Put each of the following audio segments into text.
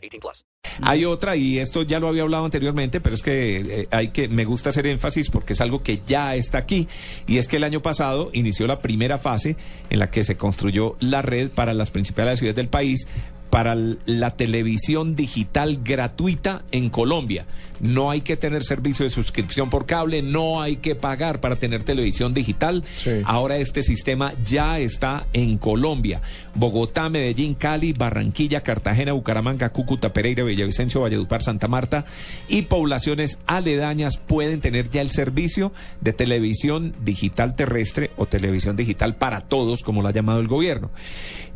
18 plus. Hay otra, y esto ya lo había hablado anteriormente, pero es que eh, hay que, me gusta hacer énfasis porque es algo que ya está aquí. Y es que el año pasado inició la primera fase en la que se construyó la red para las principales ciudades del país para la televisión digital gratuita en Colombia. No hay que tener servicio de suscripción por cable, no hay que pagar para tener televisión digital. Sí. Ahora este sistema ya está en Colombia. Bogotá, Medellín, Cali, Barranquilla, Cartagena, Bucaramanga, Cúcuta, Pereira, Villavicencio, Valledupar, Santa Marta y poblaciones aledañas pueden tener ya el servicio de televisión digital terrestre o televisión digital para todos, como lo ha llamado el gobierno.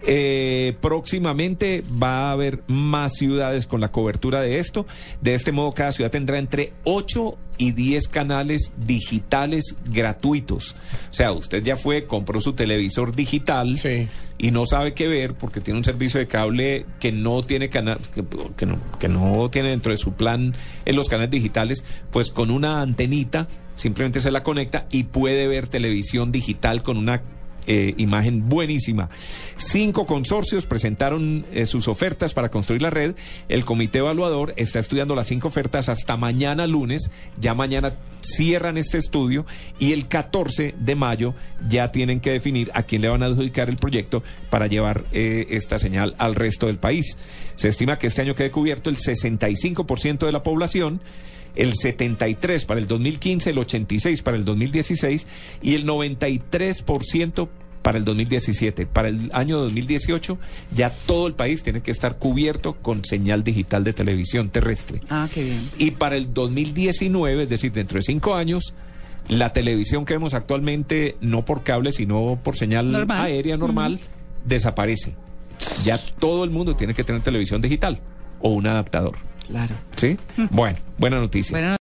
Eh, próximamente va a haber más ciudades con la cobertura de esto. De este modo, cada ciudad tendrá entre 8 y 10 canales digitales gratuitos. O sea, usted ya fue, compró su televisor digital Sí. y no sabe qué ver porque tiene un servicio de cable que no tiene canal, que, que no, que no tiene dentro de su plan en los canales digitales, pues con una antenita simplemente se la conecta y puede ver televisión digital con una eh, imagen buenísima. Cinco consorcios presentaron eh, sus ofertas para construir la red. El comité evaluador está estudiando las cinco ofertas hasta mañana lunes. Ya mañana cierran este estudio y el 14 de mayo ya tienen que definir a quién le van a adjudicar el proyecto para llevar eh, esta señal al resto del país. Se estima que este año quede cubierto el 65% de la población el 73 para el 2015, el 86 para el 2016 y el 93% para el 2017. Para el año 2018 ya todo el país tiene que estar cubierto con señal digital de televisión terrestre. Ah, qué bien. Y para el 2019, es decir, dentro de cinco años, la televisión que vemos actualmente, no por cable, sino por señal Normal. aérea normal, desaparece. Ya todo el mundo tiene que tener televisión digital o un adaptador. Claro. ¿Sí? Bueno, buena noticia.